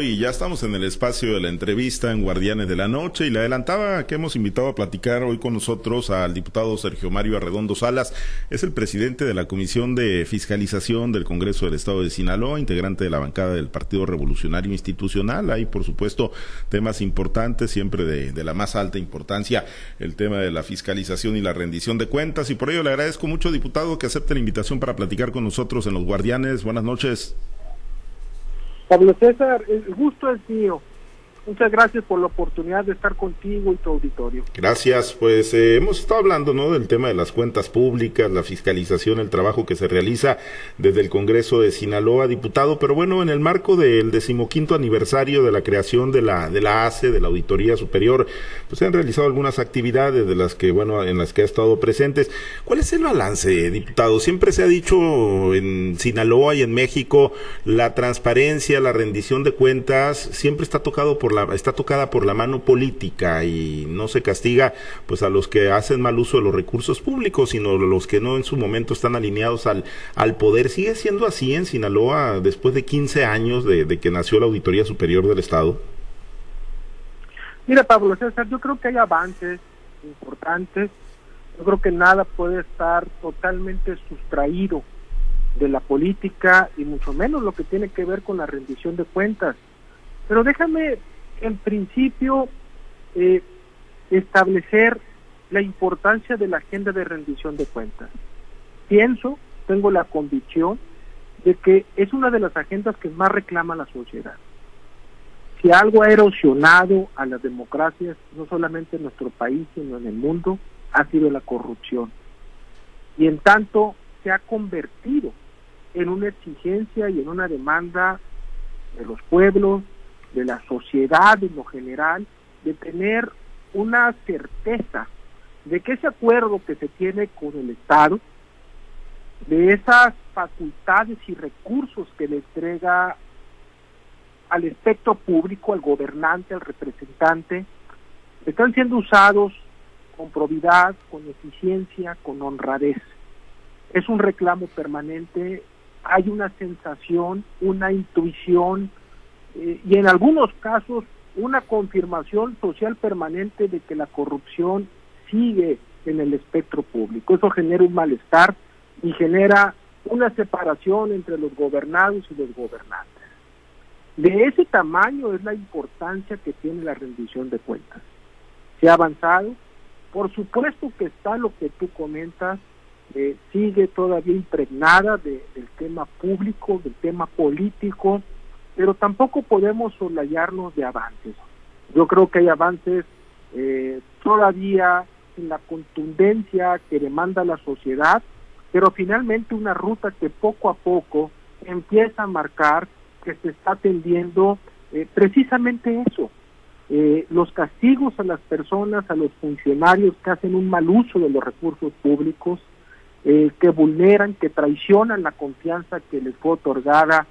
Y ya estamos en el espacio de la entrevista en Guardianes de la Noche y le adelantaba que hemos invitado a platicar hoy con nosotros al diputado Sergio Mario Arredondo Salas. Es el presidente de la Comisión de Fiscalización del Congreso del Estado de Sinaloa, integrante de la bancada del Partido Revolucionario Institucional. Hay, por supuesto, temas importantes, siempre de, de la más alta importancia, el tema de la fiscalización y la rendición de cuentas. Y por ello le agradezco mucho, diputado, que acepte la invitación para platicar con nosotros en los Guardianes. Buenas noches. Pablo César, el gusto es mío. Muchas gracias por la oportunidad de estar contigo y tu auditorio. Gracias, pues eh, hemos estado hablando ¿no? del tema de las cuentas públicas, la fiscalización, el trabajo que se realiza desde el Congreso de Sinaloa, diputado, pero bueno, en el marco del decimoquinto aniversario de la creación de la, de la ACE, de la Auditoría Superior, pues se han realizado algunas actividades de las que, bueno, en las que ha estado presentes. ¿Cuál es el balance, diputado? Siempre se ha dicho en Sinaloa y en México, la transparencia, la rendición de cuentas, siempre está tocado por la está tocada por la mano política y no se castiga pues a los que hacen mal uso de los recursos públicos, sino los que no en su momento están alineados al, al poder. ¿Sigue siendo así en Sinaloa después de 15 años de, de que nació la Auditoría Superior del Estado? Mira, Pablo César, yo creo que hay avances importantes. Yo creo que nada puede estar totalmente sustraído de la política y mucho menos lo que tiene que ver con la rendición de cuentas. Pero déjame en principio eh, establecer la importancia de la agenda de rendición de cuentas. Pienso, tengo la convicción de que es una de las agendas que más reclama la sociedad. Si algo ha erosionado a las democracias, no solamente en nuestro país, sino en el mundo, ha sido la corrupción. Y en tanto se ha convertido en una exigencia y en una demanda de los pueblos, de la sociedad en lo general, de tener una certeza de que ese acuerdo que se tiene con el Estado, de esas facultades y recursos que le entrega al espectro público, al gobernante, al representante, están siendo usados con probidad, con eficiencia, con honradez. Es un reclamo permanente, hay una sensación, una intuición, y en algunos casos una confirmación social permanente de que la corrupción sigue en el espectro público. Eso genera un malestar y genera una separación entre los gobernados y los gobernantes. De ese tamaño es la importancia que tiene la rendición de cuentas. Se ha avanzado, por supuesto que está lo que tú comentas, eh, sigue todavía impregnada del tema público, del tema político, pero tampoco podemos soslayarnos de avances. Yo creo que hay avances eh, todavía en la contundencia que demanda la sociedad, pero finalmente una ruta que poco a poco empieza a marcar que se está atendiendo eh, precisamente eso, eh, los castigos a las personas, a los funcionarios que hacen un mal uso de los recursos públicos, que vulneran, que traicionan la confianza que les fue otorgada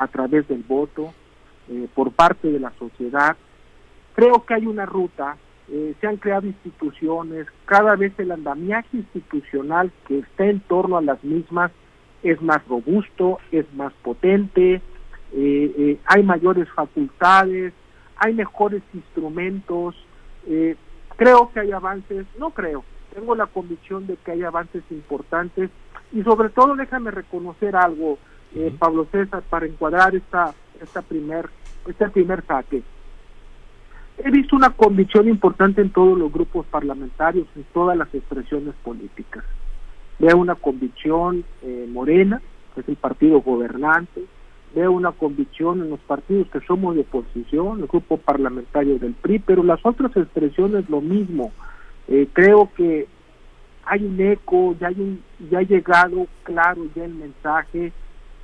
a través del voto eh, por parte de la sociedad. Creo que hay una ruta, eh, se han creado instituciones, cada vez el andamiaje institucional que está en torno a las mismas es más robusto, es más potente, eh, hay mayores facultades, hay mejores instrumentos, creo que hay avances, no creo, tengo la convicción de que hay avances importantes y sobre todo déjame reconocer algo, eh, Pablo César, para encuadrar esta, esta primer, este primer saque. He visto una convicción importante en todos los grupos parlamentarios, en todas las expresiones políticas. Veo una convicción eh, morena, que es el partido gobernante, veo una convicción en los partidos que somos de oposición, el grupo parlamentario del PRI, pero las otras expresiones lo mismo. Eh, creo que hay un eco, ya, hay un, ya ha llegado claro ya el mensaje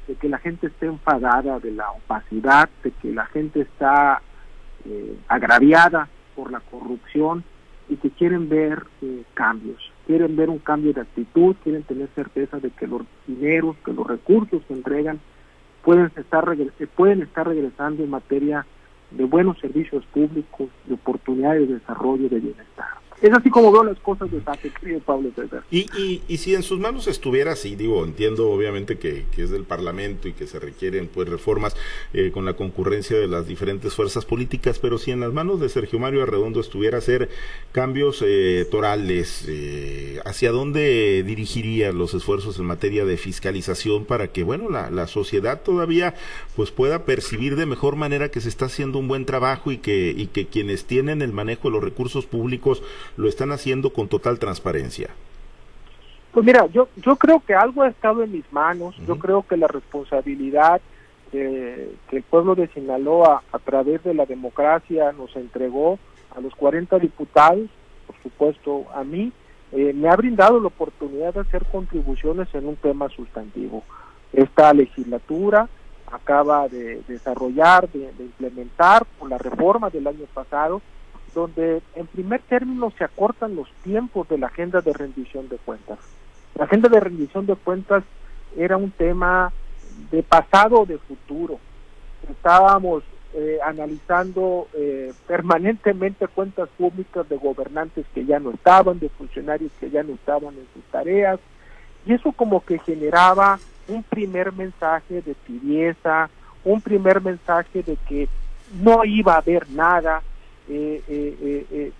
de que la gente está enfadada de la opacidad, de que la gente está eh, agraviada por la corrupción y que quieren ver eh, cambios, quieren ver un cambio de actitud, quieren tener certeza de que los dineros, que los recursos que entregan pueden estar, pueden estar regresando en materia de buenos servicios públicos, de oportunidades de desarrollo, de bienestar. Es así como veo las cosas de Sate, Pablo César. Y, y, y, si en sus manos estuviera así, digo, entiendo obviamente que, que es del Parlamento y que se requieren pues reformas eh, con la concurrencia de las diferentes fuerzas políticas, pero si en las manos de Sergio Mario Arredondo estuviera hacer cambios eh, torales, eh, ¿hacia dónde dirigiría los esfuerzos en materia de fiscalización para que, bueno, la, la sociedad todavía pues pueda percibir de mejor manera que se está haciendo un buen trabajo y que, y que quienes tienen el manejo de los recursos públicos lo están haciendo con total transparencia? Pues mira, yo, yo creo que algo ha estado en mis manos, yo creo que la responsabilidad que el pueblo de Sinaloa a través de la democracia nos entregó a los 40 diputados, por supuesto a mí, eh, me ha brindado la oportunidad de hacer contribuciones en un tema sustantivo. Esta legislatura acaba de desarrollar, de, de implementar por la reforma del año pasado, donde en primer término se acortan los tiempos de la agenda de rendición de cuentas. La agenda de rendición de cuentas era un tema de pasado o de futuro. Estábamos eh, analizando eh, permanentemente cuentas públicas de gobernantes que ya no estaban, de funcionarios que ya no estaban en sus tareas, y eso como que generaba un primer mensaje de tibieza, un primer mensaje de que no iba a haber nada, eh, eh, eh,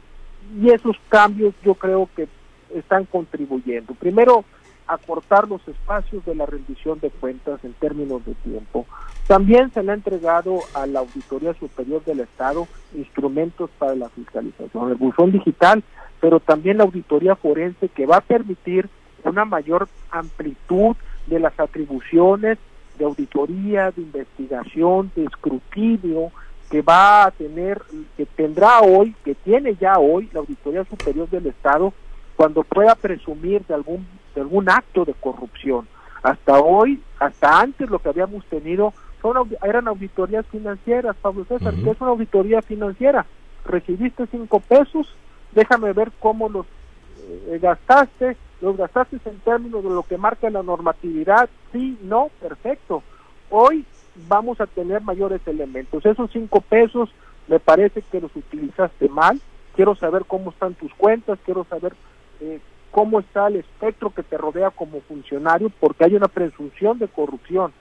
y esos cambios yo creo que están contribuyendo. Primero, acortar los espacios de la rendición de cuentas en términos de tiempo. También se le ha entregado a la Auditoría Superior del Estado instrumentos para la fiscalización, el buzón digital, pero también la auditoría forense que va a permitir una mayor amplitud de las atribuciones de auditoría, de investigación, de escrutinio, que va a tener, que tendrá hoy, que tiene ya hoy la Auditoría Superior del Estado cuando pueda presumir de algún, de algún acto de corrupción. Hasta hoy, hasta antes lo que habíamos tenido son, eran auditorías financieras, Pablo César, que es una auditoría financiera. Recibiste cinco pesos, déjame ver cómo los eh, gastaste, los gastaste en términos de lo que marca la normatividad, sí, no, perfecto. Hoy vamos a tener mayores elementos. Esos cinco pesos me parece que los utilizaste mal. Quiero saber cómo están tus cuentas, quiero saber eh, cómo está el espectro que te rodea como funcionario, porque hay una presunción de corrupción.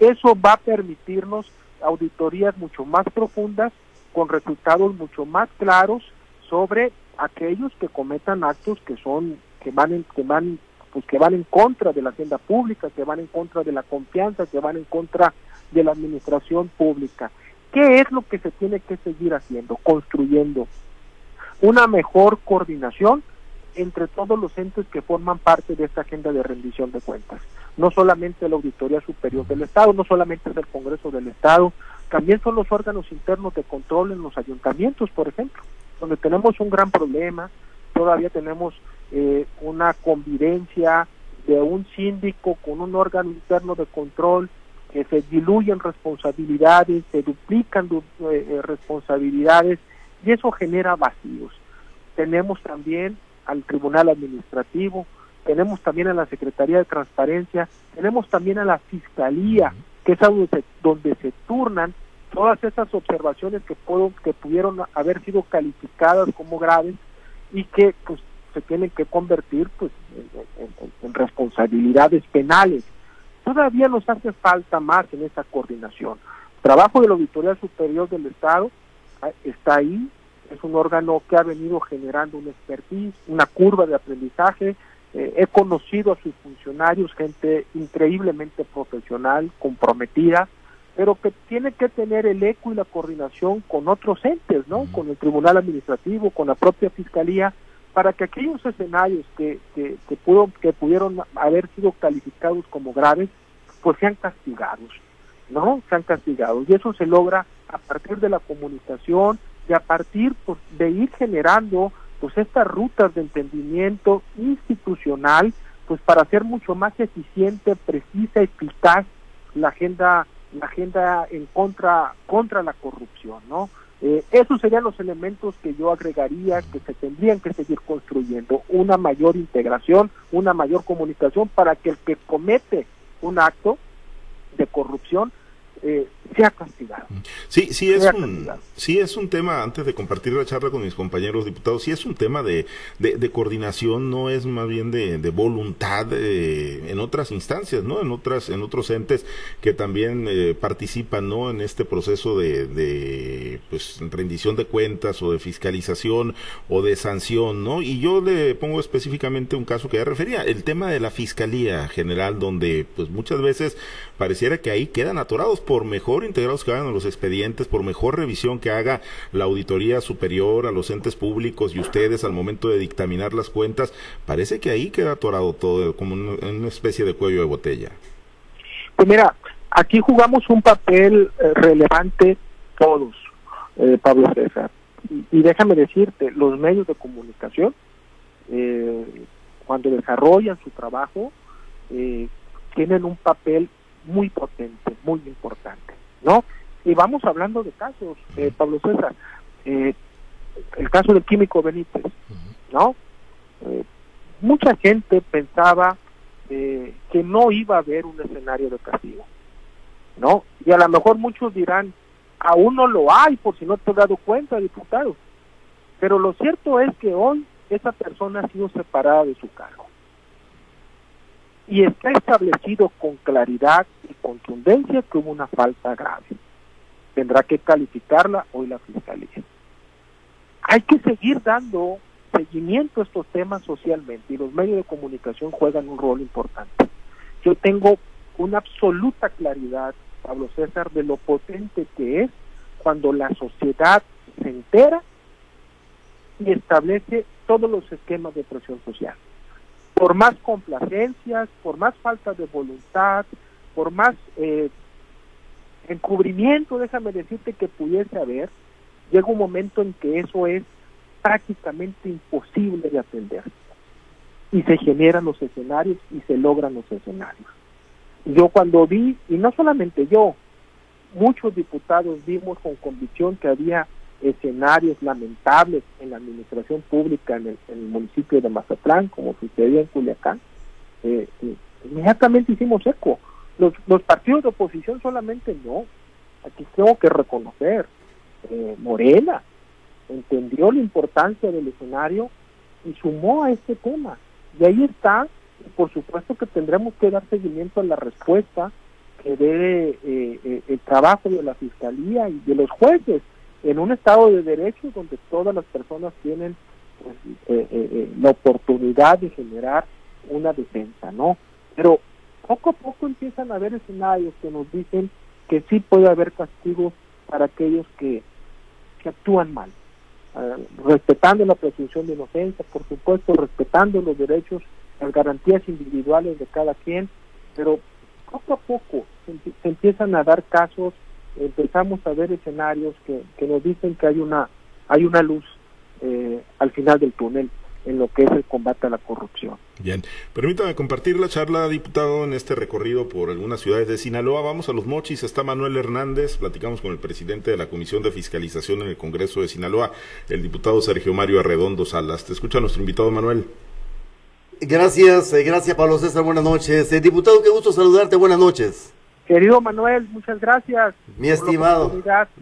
Eso va a permitirnos auditorías mucho más profundas, con resultados mucho más claros sobre aquellos que cometan actos que son que van en, que van pues que van en contra de la agenda pública, que van en contra de la confianza, que van en contra de la administración pública. ¿Qué es lo que se tiene que seguir haciendo? Construyendo una mejor coordinación entre todos los entes que forman parte de esta agenda de rendición de cuentas. No solamente la Auditoría Superior del Estado, no solamente el Congreso del Estado, también son los órganos internos de control en los ayuntamientos, por ejemplo, donde tenemos un gran problema, todavía tenemos eh, una convivencia de un síndico con un órgano interno de control que se diluyen responsabilidades, se duplican eh, eh, responsabilidades y eso genera vacíos. Tenemos también al Tribunal Administrativo, tenemos también a la Secretaría de Transparencia, tenemos también a la Fiscalía, que es donde se, donde se turnan todas esas observaciones que, puedo, que pudieron haber sido calificadas como graves y que pues se tienen que convertir pues en responsabilidades penales Todavía nos hace falta más en esa coordinación. El trabajo de la Auditoría Superior del Estado ah, está ahí, es un órgano que ha venido generando un expertise, una curva de aprendizaje. Eh, he conocido a sus funcionarios, gente increíblemente profesional, comprometida, pero que tiene que tener el eco y la coordinación con otros entes, ¿no? Con el Tribunal Administrativo, con la propia Fiscalía, para que aquellos escenarios que, que, que pudieron haber sido calificados como graves, pues sean castigados, ¿no? Sean castigados. Y eso se logra a partir de la comunicación y a partir pues, de ir generando pues estas rutas de entendimiento institucional pues para hacer mucho más eficiente, precisa, eficaz la agenda la agenda en contra contra la corrupción, ¿no? Eh, esos serían los elementos que yo agregaría que se tendrían que seguir construyendo, una mayor integración, una mayor comunicación para que el que comete un acto de corrupción eh, sea castigado. Sí, sí es, un, sí es un tema, antes de compartir la charla con mis compañeros diputados, sí es un tema de, de, coordinación, no es más bien de, de voluntad eh, en otras instancias, ¿no? En otras, en otros entes que también eh, participan, ¿no? En este proceso de, de, pues, rendición de cuentas o de fiscalización o de sanción, ¿no? Y yo le pongo específicamente un caso que ya refería, el tema de la Fiscalía General, donde, pues, muchas veces pareciera que ahí quedan atorados por mejor integrados que hagan los expedientes, por mejor revisión que haga la auditoría superior a los entes públicos y ustedes al momento de dictaminar las cuentas, parece que ahí queda atorado todo como una especie de cuello de botella. Pues mira, aquí jugamos un papel eh, relevante todos, eh, Pablo César. Y, déjame decirte, los medios de comunicación, eh, cuando desarrollan su trabajo, tienen un papel muy potente, muy importante, ¿no? Y vamos hablando de casos, eh, Pablo César, eh, el caso del químico Benítez, ¿no? Eh, mucha gente pensaba que no iba a haber un escenario de castigo, ¿no? Y a lo mejor muchos dirán, aún no lo hay, por si no te has dado cuenta, diputado. Pero lo cierto es que hoy esa persona ha sido separada de su cargo y está establecido con claridad y contundencia que hubo una falta grave. Tendrá que calificarla hoy la Fiscalía. Hay que seguir dando seguimiento a estos temas socialmente y los medios de comunicación juegan un rol importante. Yo tengo una absoluta claridad, Pablo César, de lo potente que es cuando la sociedad se entera y establece todos los esquemas de presión social por más complacencias, por más falta de voluntad, por más eh, encubrimiento, déjame decirte que pudiese haber, llega un momento en que eso es prácticamente imposible de atender. Y se generan los escenarios y se logran los escenarios. Yo cuando vi, y no solamente yo, muchos diputados vimos con convicción que había escenarios lamentables en la administración pública en el, municipio de Mazatlán, como sucedía en Culiacán, eh, eh, inmediatamente hicimos eco. Los, los partidos de oposición solamente no. Aquí tengo que reconocer, eh, Morena entendió la importancia del escenario y sumó a este tema. Y ahí está, por supuesto que tendremos que dar seguimiento a la respuesta que dé el trabajo de la Fiscalía y de los jueces en un Estado de Derecho donde todas las personas tienen pues, eh, eh, eh, la oportunidad de generar una defensa, ¿no? Pero poco a poco empiezan a haber escenarios que nos dicen que sí puede haber castigo para aquellos que, que actúan mal, respetando la presunción de inocencia, por supuesto, respetando los derechos, las garantías individuales de cada quien, pero poco a poco se empiezan a dar casos empezamos a ver escenarios que, que nos dicen que hay una hay una luz eh, al final del túnel en lo que es el combate a la corrupción. Bien, permítame compartir la charla, diputado, en este recorrido por algunas ciudades de Sinaloa. Vamos a los mochis, está Manuel Hernández, platicamos con el presidente de la Comisión de Fiscalización en el Congreso de Sinaloa, el diputado Sergio Mario Arredondo Salas. Te escucha nuestro invitado, Manuel. Gracias, eh, gracias Pablo César, buenas noches. Eh, diputado, qué gusto saludarte, buenas noches. Querido Manuel, muchas gracias. Mi estimado,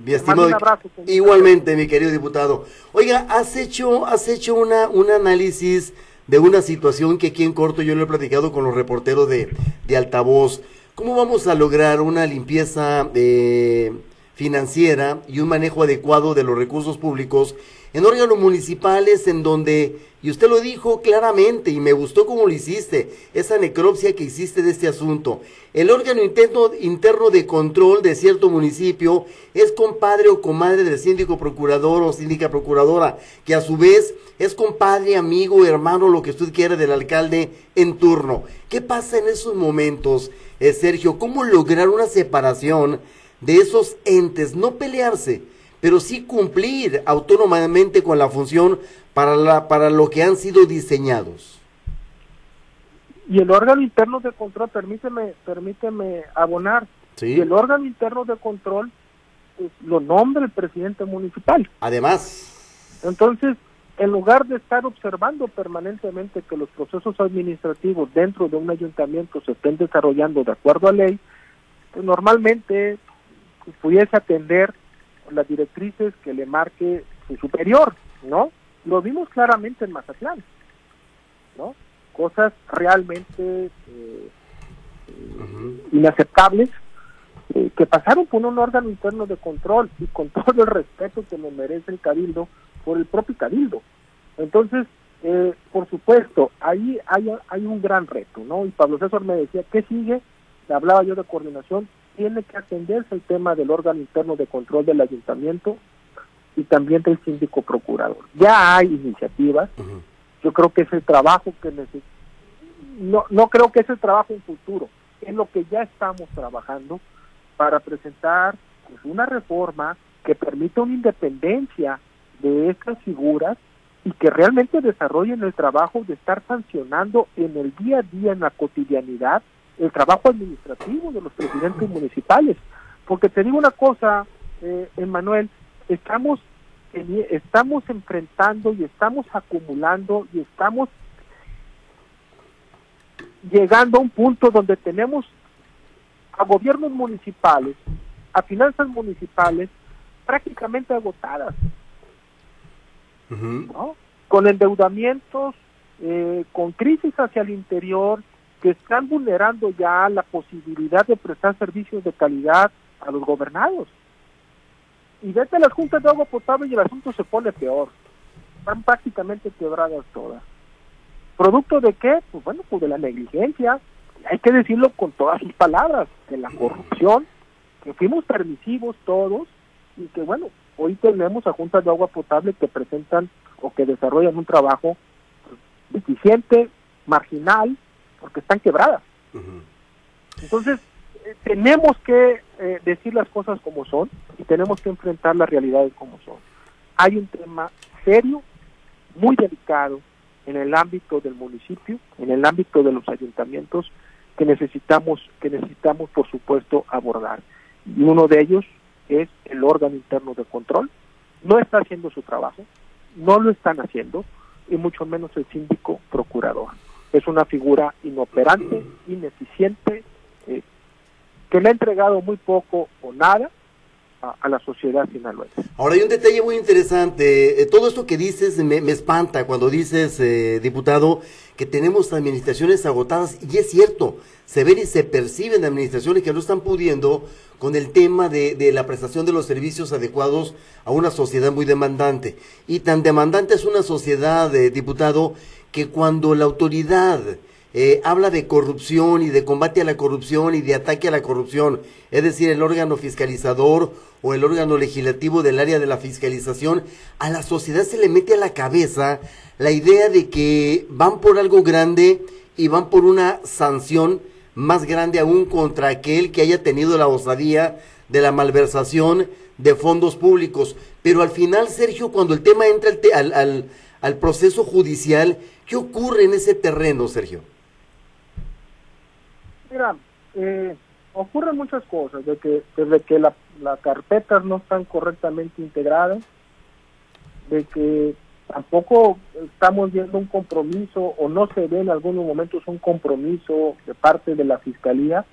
mi estimado, un abrazo, igualmente, mi querido diputado. Oiga, has hecho, has hecho una, un análisis de una situación que aquí en corto yo lo he platicado con los reporteros de, de altavoz. ¿Cómo vamos a lograr una limpieza eh, financiera y un manejo adecuado de los recursos públicos en órganos municipales en donde, y usted lo dijo claramente y me gustó como lo hiciste, esa necropsia que hiciste de este asunto, el órgano interno, interno de control de cierto municipio es compadre o comadre del síndico procurador o síndica procuradora, que a su vez es compadre, amigo, hermano, lo que usted quiera del alcalde en turno. ¿Qué pasa en esos momentos, eh, Sergio? ¿Cómo lograr una separación de esos entes? No pelearse, pero sí cumplir autónomamente con la función para, la, para lo que han sido diseñados. Y el órgano interno de control, permíteme, permíteme abonar, y el órgano interno de control pues, lo nombra el presidente municipal. Además. Entonces, en lugar de estar observando permanentemente que los procesos administrativos dentro de un ayuntamiento se estén desarrollando de acuerdo a ley, pues normalmente pudiese atender las directrices que le marque su superior, ¿no? Lo vimos claramente en Mazatlán, ¿no? Cosas realmente eh, eh, inaceptables eh, que pasaron por un órgano interno de control y con todo el respeto que me merece el cabildo por el propio cabildo. Entonces, por supuesto, ahí hay, hay un gran reto, ¿no? Y Pablo César me decía, ¿qué sigue? Le hablaba yo de coordinación, tiene que atenderse el tema del órgano interno de control del ayuntamiento y también del síndico procurador. Ya hay iniciativas, yo creo que es el trabajo que necesitamos, no, no creo que es el trabajo en futuro, es lo que ya estamos trabajando para presentar pues, una reforma que permita una independencia de estas figuras y que realmente desarrollen el trabajo de estar sancionando en el día a día, en la cotidianidad, el trabajo administrativo de los presidentes municipales. Porque te digo una cosa, eh, Emanuel, estamos, estamos enfrentando y estamos acumulando y estamos llegando a un punto donde tenemos a gobiernos municipales, a finanzas municipales prácticamente agotadas, con endeudamientos, eh, con crisis hacia el interior, que están vulnerando ya la posibilidad de prestar servicios de calidad a los gobernados. Y desde las juntas de agua potable y el asunto se pone peor. Están prácticamente quebradas todas. ¿Producto de qué? Pues bueno, pues de la negligencia. Hay que decirlo con todas sus palabras, de la corrupción, que fuimos permisivos todos y que bueno, hoy tenemos a juntas de agua potable que presentan o que desarrollan un trabajo deficiente, marginal, porque están quebradas. Entonces, eh, tenemos que eh, decir las cosas como son y tenemos que enfrentar las realidades como son. Hay un tema serio, muy delicado en el ámbito del municipio, en el ámbito de los ayuntamientos que necesitamos que necesitamos por supuesto abordar. Y uno de ellos es el órgano interno de control. No está haciendo su trabajo, no lo están haciendo y mucho menos el síndico procurador es una figura inoperante, ineficiente, eh, que le ha entregado muy poco o nada a, la sociedad sinaloense. Ahora hay un detalle muy interesante, eh, todo esto que dices me, espanta cuando dices, eh, diputado, que tenemos administraciones agotadas, y es cierto, se ven y se perciben administraciones que no están pudiendo con el tema de, de, la prestación de los servicios adecuados a una sociedad muy demandante. Y tan demandante es una sociedad, diputado, que cuando la autoridad eh, habla de corrupción y de combate a la corrupción y de ataque a la corrupción, es decir, el órgano fiscalizador o el órgano legislativo del área de la fiscalización, a la sociedad se le mete a la cabeza la idea de que van por algo grande y van por una sanción más grande aún contra aquel que haya tenido la osadía de la malversación de fondos públicos. Pero al final, Sergio, cuando el tema entra al, al, al proceso judicial, ¿Qué ocurre en ese terreno, Sergio? Mira, eh, ocurren muchas cosas, de que desde que las carpetas no están correctamente integradas, de que tampoco estamos viendo un compromiso o no se ve en algunos momentos un compromiso de parte de la fiscalía,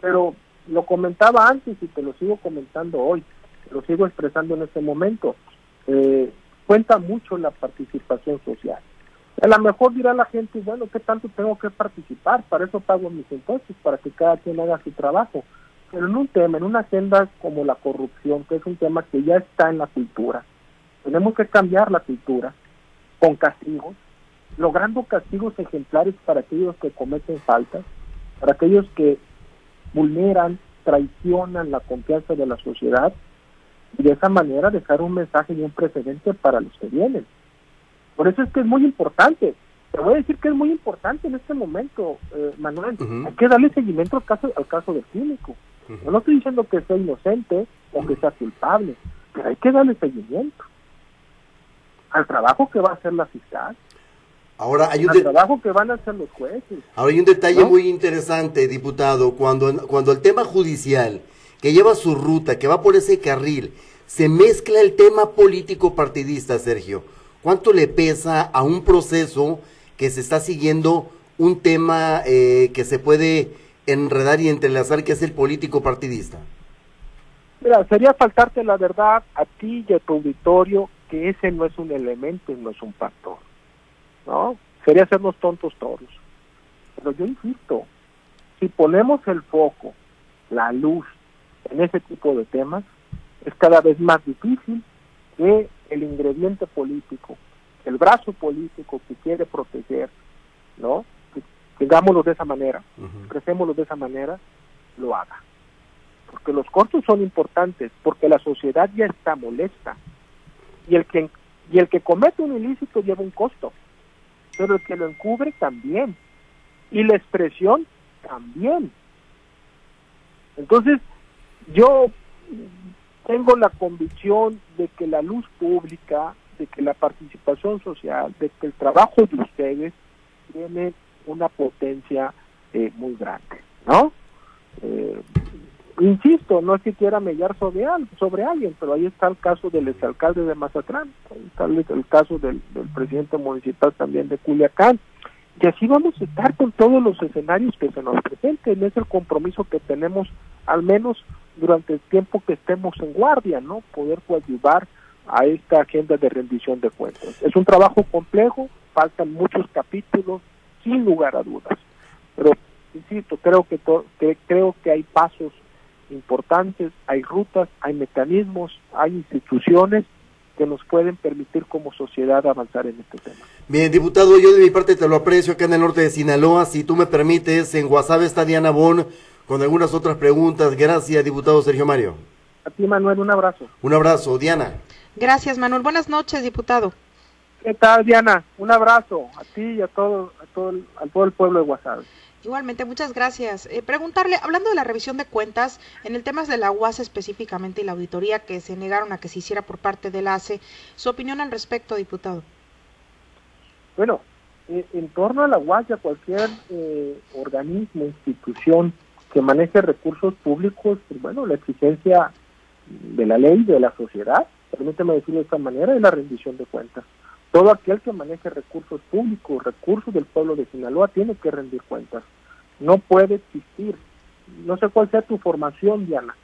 pero lo comentaba antes y te lo sigo comentando hoy, lo sigo expresando en este momento. Eh, cuenta mucho la participación social. A lo mejor dirá la gente, bueno, ¿qué tanto tengo que participar? Para eso pago mis impuestos, para que cada quien haga su trabajo. Pero en un tema, en una agenda como la corrupción, que es un tema que ya está en la cultura, tenemos que cambiar la cultura con castigos, logrando castigos ejemplares para aquellos que cometen faltas, para aquellos que vulneran, traicionan la confianza de la sociedad y de esa manera dejar un mensaje y un precedente para los que vienen. Por eso es que es muy importante. Te voy a decir que es muy importante en este momento, eh, Manuel. Hay que darle seguimiento al caso, al caso del clínico. Yo no estoy diciendo que sea inocente o que sea culpable, pero hay que darle seguimiento al trabajo que va a hacer la fiscal. Ahora hay un al trabajo que van a hacer los jueces. Ahora hay un detalle muy interesante, diputado, cuando cuando el tema judicial que lleva su ruta, que va por ese carril, se mezcla el tema político partidista, Sergio ¿Cuánto le pesa a un proceso que se está siguiendo un tema eh, que se puede enredar y entrelazar, que es el político partidista? Mira, sería faltarte la verdad a ti y a tu auditorio que ese no es un elemento y no es un factor. ¿No? Sería hacernos tontos todos. Pero yo insisto, si ponemos el foco, la luz en ese tipo de temas, es cada vez más difícil que el ingrediente político, el brazo político que quiere proteger, ¿no? digámoslo de esa manera, uh de esa manera, lo haga. Porque los costos son importantes, porque la sociedad ya está molesta. Y el que y el que comete un ilícito lleva un costo, pero el que lo encubre también. Y la expresión también. Entonces, yo tengo la convicción de que la luz pública, de que la participación social, de que el trabajo de ustedes tiene una potencia eh, muy grande, ¿no? Eh, insisto, no es que quiera mellar sobre, sobre alguien, pero ahí está el caso del exalcalde de Mazatlán, ahí está el, caso del, del, presidente municipal también de Culiacán, y así vamos a estar con todos los escenarios que se nos presenten, es el compromiso que tenemos al menos durante el tiempo que estemos en guardia, ¿no? Poder coadyuvar a esta agenda de rendición de cuentas. Es un trabajo complejo, faltan muchos capítulos, sin lugar a dudas. Pero, insisto, creo que, creo que hay pasos importantes, hay rutas, hay mecanismos, hay instituciones que nos pueden permitir como sociedad avanzar en este tema. Bien, diputado, yo de mi parte te lo aprecio acá en el norte de Sinaloa. Si tú me permites, en WhatsApp está Diana Bon con algunas otras preguntas. Gracias, diputado Sergio Mario. A ti, Manuel, un abrazo. Un abrazo, Diana. Gracias, Manuel. Buenas noches, diputado. ¿Qué tal, Diana? Un abrazo a ti y a todo, a todo, el, a todo el pueblo de Guasave. Igualmente, muchas gracias. Eh, preguntarle, hablando de la revisión de cuentas, en el tema de la UAS específicamente y la auditoría que se negaron a que se hiciera por parte del ACE, su opinión al respecto, diputado. Bueno, eh, en torno a la UAS y a cualquier eh, organismo, institución que maneje recursos públicos, pues, bueno, la exigencia de la ley, de la sociedad, permíteme decirlo de esta manera, es la rendición de cuentas. Todo aquel que maneje recursos públicos, recursos del pueblo de Sinaloa, tiene que rendir cuentas. No puede existir, no sé cuál sea tu formación, Diana,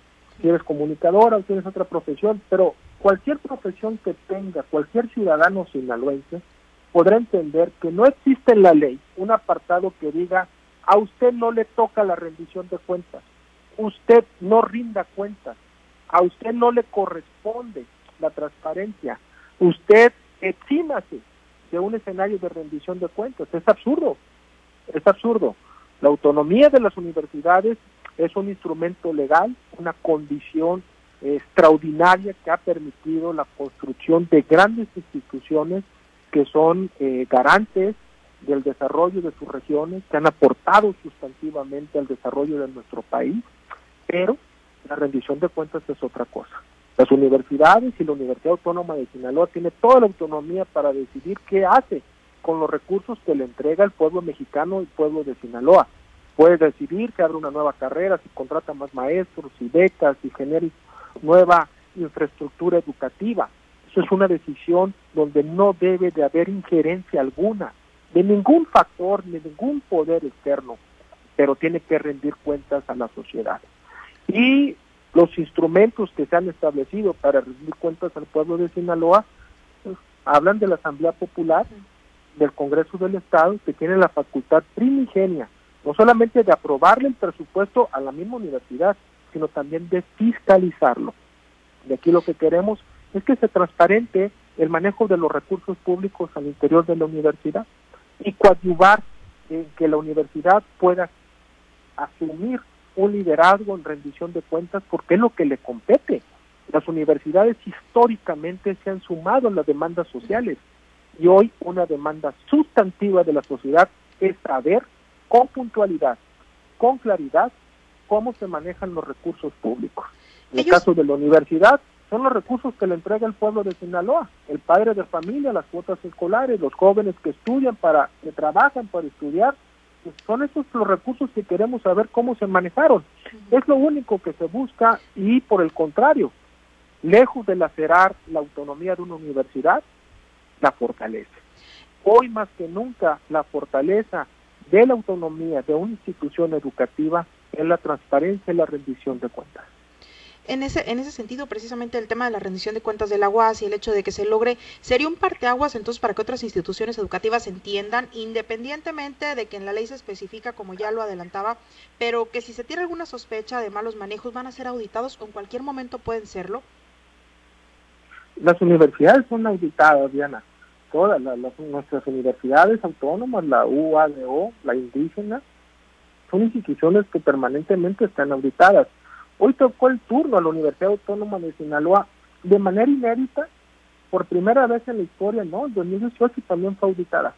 si eres comunicadora o tienes otra profesión, pero cualquier profesión que tenga cualquier ciudadano sinaloense podrá entender que no existe en la ley un apartado que diga a usted no le toca la rendición de cuentas, usted no rinda cuentas, a usted no le corresponde la transparencia, usted exímase de un escenario de rendición de cuentas, es absurdo, es absurdo. La autonomía de las universidades es un instrumento legal, una condición extraordinaria que ha permitido la construcción de grandes instituciones que son eh, garantes del desarrollo de sus regiones, que han aportado sustantivamente al desarrollo de nuestro país, pero la rendición de cuentas es otra cosa. Las universidades y la Universidad Autónoma de Sinaloa tiene toda la autonomía para decidir qué hace con los recursos que le entrega el pueblo mexicano y el pueblo de Sinaloa. Puede decidir que abre una nueva carrera, si contrata más maestros y becas, y genera nueva infraestructura educativa. Eso es una decisión donde no debe de haber injerencia alguna de ningún factor, de ningún poder externo, pero tiene que rendir cuentas a la sociedad. Y los instrumentos que se han establecido para rendir cuentas al pueblo de Sinaloa pues, hablan de la Asamblea Popular, del Congreso del Estado, que tiene la facultad primigenia, no solamente de aprobarle el presupuesto a la misma universidad, sino también de fiscalizarlo. De aquí lo que queremos es que se transparente el manejo de los recursos públicos al interior de la universidad y coadyuvar en que la universidad pueda asumir un liderazgo en rendición de cuentas porque es lo que le compete. Las universidades históricamente se han sumado en las demandas sociales y hoy una demanda sustantiva de la sociedad es saber con puntualidad, con claridad, cómo se manejan los recursos públicos. En el caso de la universidad, son los recursos que le entrega el pueblo de Sinaloa, el padre de familia, las cuotas escolares, los jóvenes que estudian para, que trabajan para estudiar, son esos los recursos que queremos saber cómo se manejaron. Es lo único que se busca y por el contrario, lejos de lacerar la autonomía de una universidad, la fortalece. Hoy más que nunca la fortaleza de la autonomía de una institución educativa es la transparencia y la rendición de cuentas. En ese, en ese sentido, precisamente el tema de la rendición de cuentas de la UAS y el hecho de que se logre, sería un parteaguas entonces para que otras instituciones educativas entiendan, independientemente de que en la ley se especifica, como ya lo adelantaba, pero que si se tiene alguna sospecha de malos manejos van a ser auditados o en cualquier momento pueden serlo. Las universidades son auditadas, Diana. Todas las, nuestras universidades autónomas, la UADO, la indígena, son instituciones que permanentemente están auditadas Hoy tocó el turno a la Universidad Autónoma de Sinaloa de manera inédita, por primera vez en la historia, ¿no? En 2018 también fue auditada.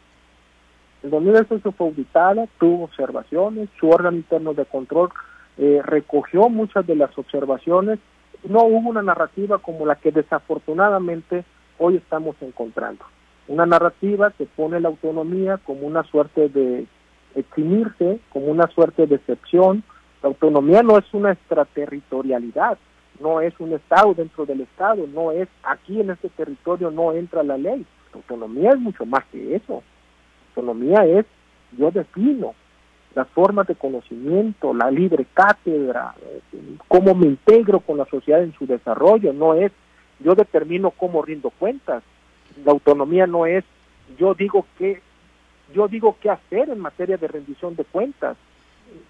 En 2018 fue auditada, tuvo observaciones, su órgano interno de control eh, recogió muchas de las observaciones. No hubo una narrativa como la que desafortunadamente hoy estamos encontrando. Una narrativa que pone la autonomía como una suerte de eximirse, como una suerte de excepción, la autonomía no es una extraterritorialidad, no es un Estado dentro del Estado, no es aquí en este territorio no entra la ley. La autonomía es mucho más que eso. La autonomía es yo defino las formas de conocimiento, la libre cátedra, cómo me integro con la sociedad en su desarrollo, no es yo determino cómo rindo cuentas. La autonomía no es yo digo qué yo digo qué hacer en materia de rendición de cuentas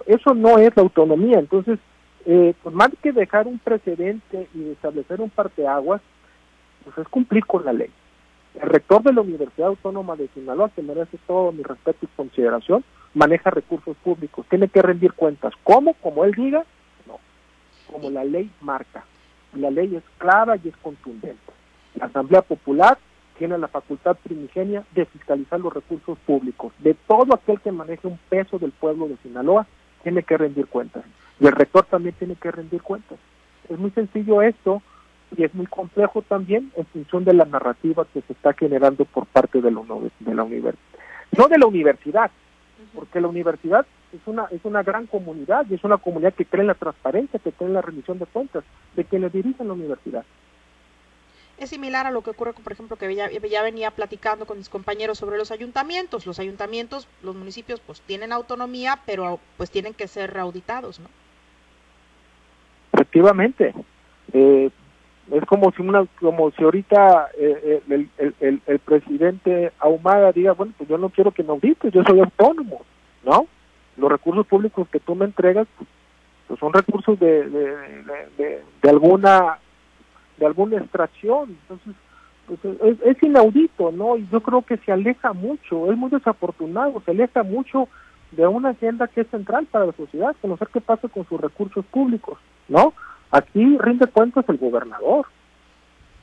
eso no es la autonomía. Entonces, eh, más que dejar un precedente y establecer un parteaguas, pues es cumplir con la ley. El rector de la Universidad Autónoma de Sinaloa, que merece todo mi respeto y consideración, maneja recursos públicos, tiene que rendir cuentas. ¿Cómo? Como él diga, no. Como la ley marca. La ley es clara y es contundente. La Asamblea Popular tiene la facultad primigenia de fiscalizar los recursos públicos. De todo aquel que maneje un peso del pueblo de Sinaloa, tiene que rendir cuentas. Y el rector también tiene que rendir cuentas. Es muy sencillo esto y es muy complejo también en función de la narrativa que se está generando por parte de la, de la universidad. No de la universidad, porque la universidad es una es una gran comunidad y es una comunidad que cree en la transparencia, que cree en la rendición de cuentas de quienes dirigen la universidad. Es similar a lo que ocurre, por ejemplo, que ya, ya, venía platicando con mis compañeros sobre los ayuntamientos. Los ayuntamientos, los municipios, pues tienen autonomía, pero pues tienen que ser auditados, ¿no? Efectivamente. Eh, es como si una, como si ahorita eh, el, el, el, presidente Ahumada diga, bueno, pues yo no quiero que me audites, yo soy autónomo, ¿no? Los recursos públicos que tú me entregas, pues son recursos de, de alguna de alguna extracción. Entonces, pues, es, inaudito, ¿no? Y yo creo que se aleja mucho, es muy desafortunado, se aleja mucho de una agenda que es central para la sociedad, conocer qué pasa con sus recursos públicos, ¿no? Aquí rinde cuentas el gobernador,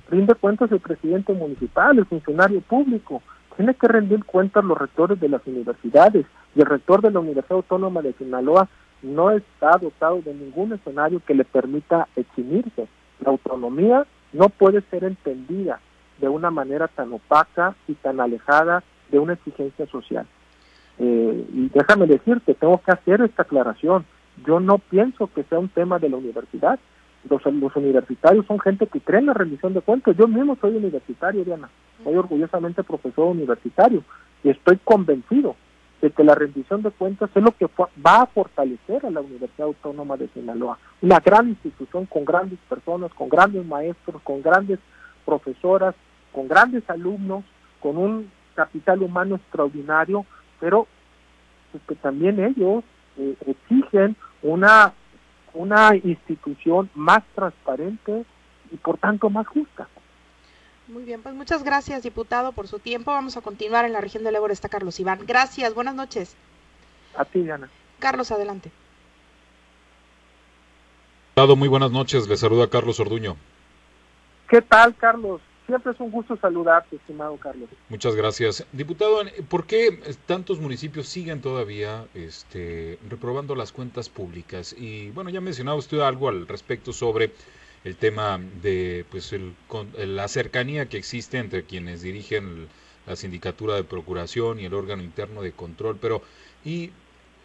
rinde cuentas el presidente municipal, el funcionario público, tiene que rendir cuentas los rectores de las universidades y el rector de la Universidad Autónoma de Sinaloa no está dotado de ningún escenario que le permita eximirse. La autonomía no puede ser entendida de una manera tan opaca y tan alejada de una exigencia social. Eh, y déjame decirte, tengo que hacer esta aclaración. Yo no pienso que sea un tema de la universidad. Los, los universitarios son gente que cree en la rendición de cuentas. Yo mismo soy universitario, Diana. Soy orgullosamente profesor universitario y estoy convencido de que la rendición de cuentas es lo que va a fortalecer a la Universidad Autónoma de Sinaloa, una gran institución con grandes personas, con grandes maestros, con grandes profesoras, con grandes alumnos, con un capital humano extraordinario, pero pues, que también ellos eh, exigen una, una institución más transparente y por tanto más justa. Muy bien, pues muchas gracias, diputado, por su tiempo. Vamos a continuar en la región del Ebro. Está Carlos Iván. Gracias, buenas noches. A ti, Diana. Carlos, adelante. Diputado, muy buenas noches. Le saluda Carlos Orduño. ¿Qué tal, Carlos? Siempre es un gusto saludarte, estimado Carlos. Muchas gracias. Diputado, ¿por qué tantos municipios siguen todavía este, reprobando las cuentas públicas? Y bueno, ya mencionaba usted algo al respecto sobre el tema de pues el, la cercanía que existe entre quienes dirigen la sindicatura de procuración y el órgano interno de control, pero y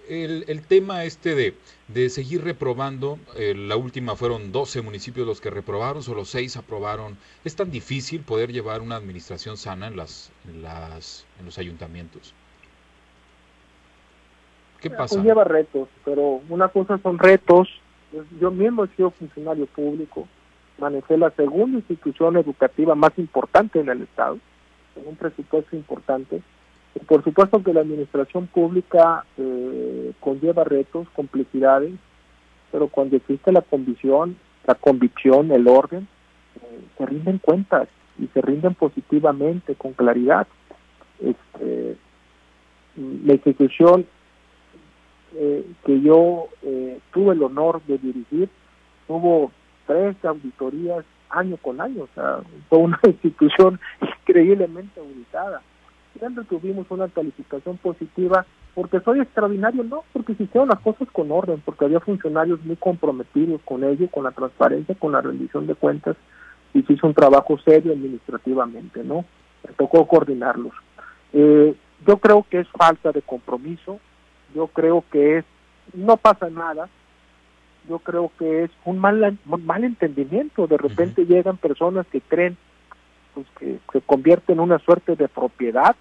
el, el tema este de, de seguir reprobando, eh, la última fueron 12 municipios los que reprobaron, solo 6 aprobaron. ¿Es tan difícil poder llevar una administración sana en, las, en, las, en los ayuntamientos? ¿Qué pasa? Pues lleva retos, pero una cosa son retos Yo mismo he sido funcionario público, manejé la segunda institución educativa más importante en el Estado, con un presupuesto importante. Y por supuesto que la administración pública eh, conlleva retos, complejidades, pero cuando existe la convicción, la convicción, el orden, eh, se rinden cuentas y se rinden positivamente, con claridad. Este, la institución eh, que yo eh, tuve el honor de dirigir tuvo tres auditorías año con año, o sea, fue una institución increíblemente auditada. Siempre tuvimos una calificación positiva porque soy extraordinario, no, porque se hicieron las cosas con orden, porque había funcionarios muy comprometidos con ello, con la transparencia, con la rendición de cuentas, y se hizo un trabajo serio administrativamente, ¿no? Me tocó coordinarlos. Eh, yo creo que es falta de compromiso, yo creo que es, no pasa nada, yo creo que es un mal, mal entendimiento, de repente llegan personas que creen pues, que se convierte en una suerte de propiedad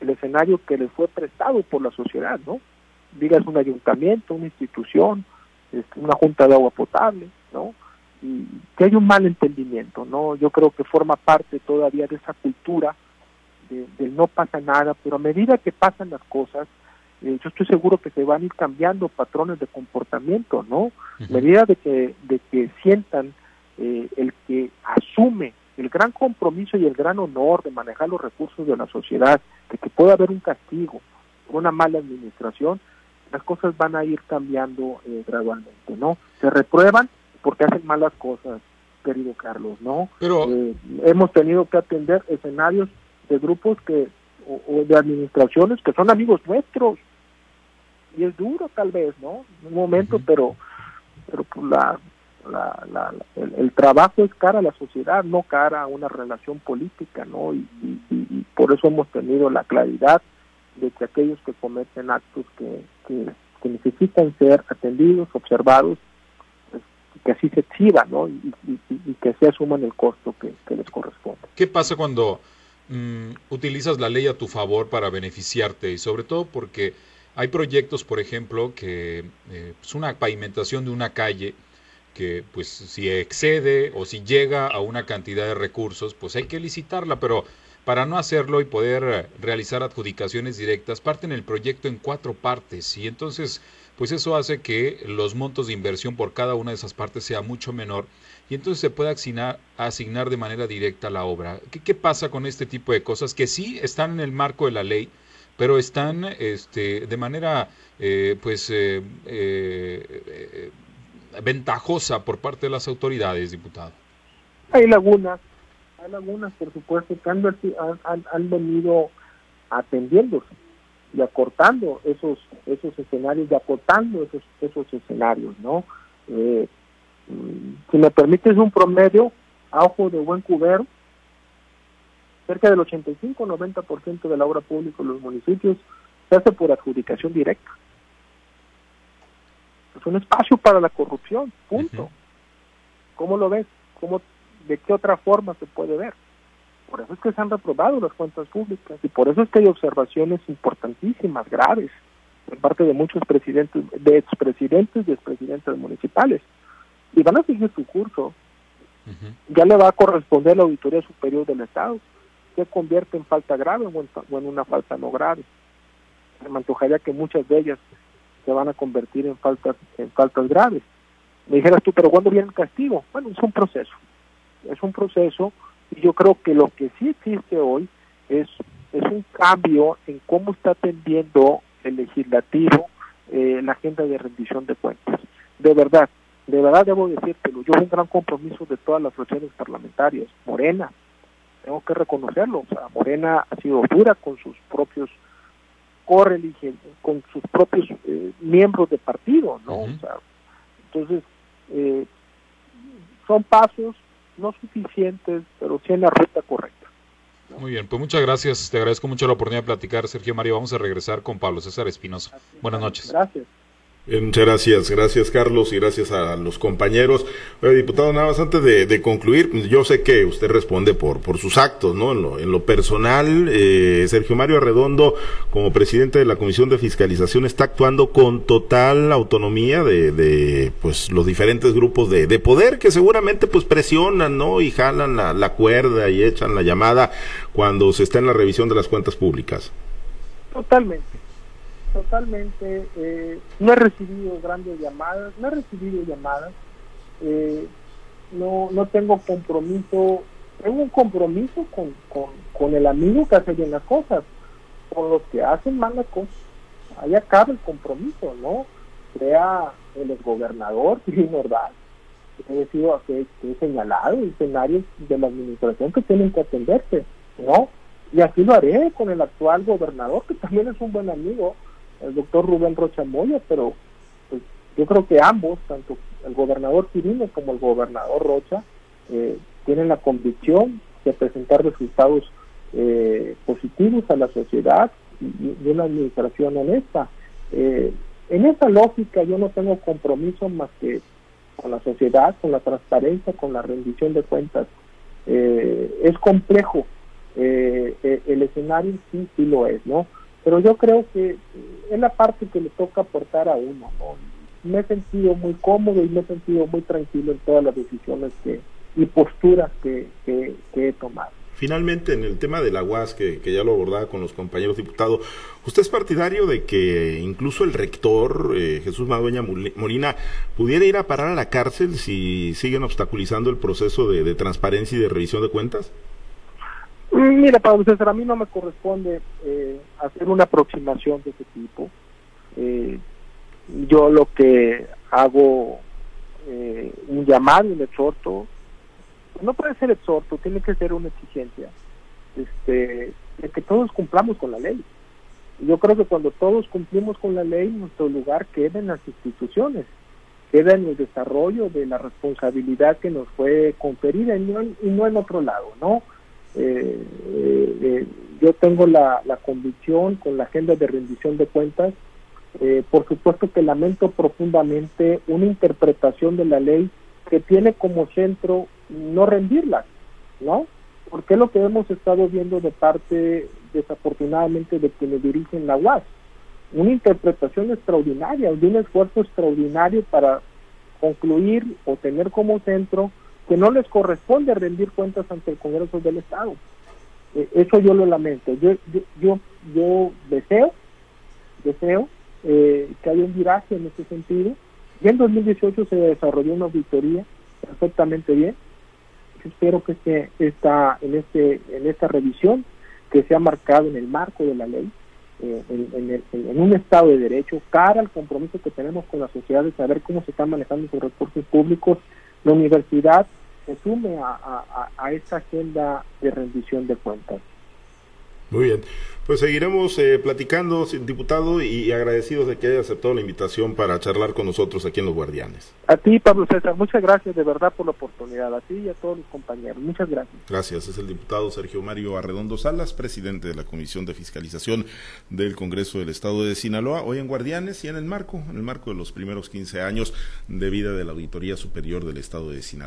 el escenario que les fue prestado por la sociedad, ¿no? Digas un ayuntamiento, una institución, este, una junta de agua potable, ¿no? Y que hay un mal entendimiento, ¿no? Yo creo que forma parte todavía de esa cultura de, no pasa nada, pero a medida que pasan las cosas, eh, yo estoy seguro que se van a ir cambiando patrones de comportamiento, ¿no? A medida de que, de que sientan eh, el que asume el gran compromiso y el gran honor de manejar los recursos de la sociedad, de que pueda haber un castigo por una mala administración, las cosas van a ir cambiando eh, gradualmente, ¿no? Se reprueban porque hacen malas cosas, querido Carlos, ¿no? Pero hemos tenido que atender escenarios de grupos que o, de administraciones que son amigos nuestros y es duro tal vez no en un momento pero pero pues la, la, el, trabajo es cara a la sociedad no cara a una relación política no y, por eso hemos tenido la claridad de que aquellos que cometen actos que, que, necesitan ser atendidos observados pues, que así se exhiba no y, que se asuman el costo que, que les corresponde. Qué pasa cuando Mm, utilizas la ley a tu favor para beneficiarte y sobre todo porque hay proyectos, por ejemplo, que eh, es una pavimentación de una calle que pues si excede o si llega a una cantidad de recursos, pues hay que licitarla, pero para no hacerlo y poder realizar adjudicaciones directas, parten el proyecto en cuatro partes y entonces pues eso hace que los montos de inversión por cada una de esas partes sea mucho menor y entonces se puede asignar, asignar de manera directa la obra. ¿Qué, pasa con este tipo de cosas que sí están en el marco de la ley, pero están este, de manera eh, pues eh, eh, ventajosa por parte de las autoridades, diputado? Hay lagunas, hay lagunas, por supuesto, que han, han, venido atendiéndose y acortando esos esos escenarios y acortando esos esos escenarios, ¿no? Eh, si me permites un promedio, a ojo de buen cubero, cerca del 85-90% de la obra pública en los municipios se hace por adjudicación directa. Es un espacio para la corrupción, punto. ¿Cómo lo ves? ¿Cómo, ¿De qué otra forma se puede ver? Por eso es que se han reprobado las cuentas públicas y por eso es que hay observaciones importantísimas, graves, por parte de muchos presidentes, de expresidentes y expresidentes municipales y van a seguir su curso. Ya le va a corresponder la Auditoría Superior del Estado, se convierte en falta grave o en, una falta no grave. Me antojaría que muchas de ellas se van a convertir en faltas, en faltas graves. Me dijeras tú, pero ¿cuándo viene el castigo? Bueno, es un proceso. Es un proceso y yo creo que lo que sí existe hoy es, es un cambio en cómo está atendiendo el legislativo eh, la agenda de rendición de cuentas. De verdad, de verdad debo decírtelo, yo un gran compromiso de todas las fracciones parlamentarias, Morena, tengo que reconocerlo, o sea, Morena ha sido dura con sus propios correligentes, con sus propios eh, miembros de partido, ¿no? o sea, entonces, eh, son pasos no suficientes, pero sí en la ruta correcta. Muy bien, pues muchas gracias, te agradezco mucho la oportunidad de platicar, Sergio María, vamos a regresar con Pablo César Espinosa. Buenas noches. Gracias. Muchas gracias, gracias Carlos y gracias a los compañeros. diputado, nada más antes de, concluir, pues, yo sé que usted responde por, por sus actos, ¿no? En lo, en lo personal, eh, Sergio Mario Arredondo, como presidente de la Comisión de Fiscalización, está actuando con total autonomía de, de pues, los diferentes grupos de, de poder que seguramente pues presionan, ¿no? Y jalan la, la cuerda y echan la llamada cuando se está en la revisión de las cuentas públicas. Totalmente totalmente. Eh, no he recibido grandes llamadas, no he recibido llamadas. Eh, no, no tengo compromiso, tengo un compromiso con, con, el amigo que hace bien las cosas. Con los que hacen mal las cosas, ahí acaba el compromiso, ¿no? Sea el gobernador, verdad he sido que, he señalado escenarios de la administración que tienen que atenderse, ¿no? Y así lo haré con el actual gobernador, que también es un buen amigo, el doctor Rubén Rocha Moya, pero pues, yo creo que ambos, tanto el gobernador Quirino como el gobernador Rocha, eh, tienen la convicción de presentar resultados eh, positivos a la sociedad y, una administración honesta. Eh, en esa lógica yo no tengo compromiso más que con la sociedad, con la transparencia, con la rendición de cuentas. es complejo, el escenario sí, sí lo es, ¿no? pero yo creo que es la parte que le toca aportar a uno. Me he sentido muy cómodo y me he sentido muy tranquilo en todas las decisiones que, y posturas que, que, he tomado. Finalmente, en el tema de la UAS, que, que, ya lo abordaba con los compañeros diputados, ¿usted es partidario de que incluso el rector, eh, Jesús Madueña Molina, pudiera ir a parar a la cárcel si siguen obstaculizando el proceso de transparencia y de revisión de cuentas? Mm, mira, Pablo César, a mí no me corresponde eh, hacer una aproximación de ese tipo. Eh, yo lo que hago eh, un llamado, un exhorto, no puede ser exhorto, tiene que ser una exigencia, este, de que todos cumplamos con la ley. Yo creo que cuando todos cumplimos con la ley, nuestro lugar queda en las instituciones, queda en el desarrollo de la responsabilidad que nos fue conferida y no, y no en otro lado, ¿no? Eh, eh, yo tengo la, convicción con la agenda de rendición de cuentas, eh, por supuesto que lamento profundamente una interpretación de la ley que tiene como centro no rendirla, ¿no? Porque es lo que hemos estado viendo de parte, desafortunadamente, de quienes dirigen la UAS. Una interpretación extraordinaria, de un esfuerzo extraordinario para concluir o tener como centro que no les corresponde rendir cuentas ante el Congreso del Estado. Eh, eso yo lo lamento. Yo, yo, yo, deseo, deseo eh, que haya un viraje en ese sentido. Y en 2018 se desarrolló una auditoría perfectamente bien. espero que esté está en este en esta revisión que se ha marcado en el marco de la ley, eh, en, en, un Estado de Derecho, cara al compromiso que tenemos con la sociedad de saber cómo se están manejando sus recursos públicos, la universidad se sume a, a, esta agenda de rendición de cuentas. Muy bien, pues seguiremos eh, platicando, diputado, y agradecidos de que haya aceptado la invitación para charlar con nosotros aquí en Los Guardianes. A ti, Pablo César, muchas gracias de verdad por la oportunidad, a ti y a todos los compañeros, muchas gracias. Gracias, es el diputado Sergio Mario Arredondo Salas, presidente de la Comisión de Fiscalización del Congreso del Estado de Sinaloa, hoy en Guardianes y en el marco, en el marco de los primeros 15 años de vida de la Auditoría Superior del Estado de Sinaloa.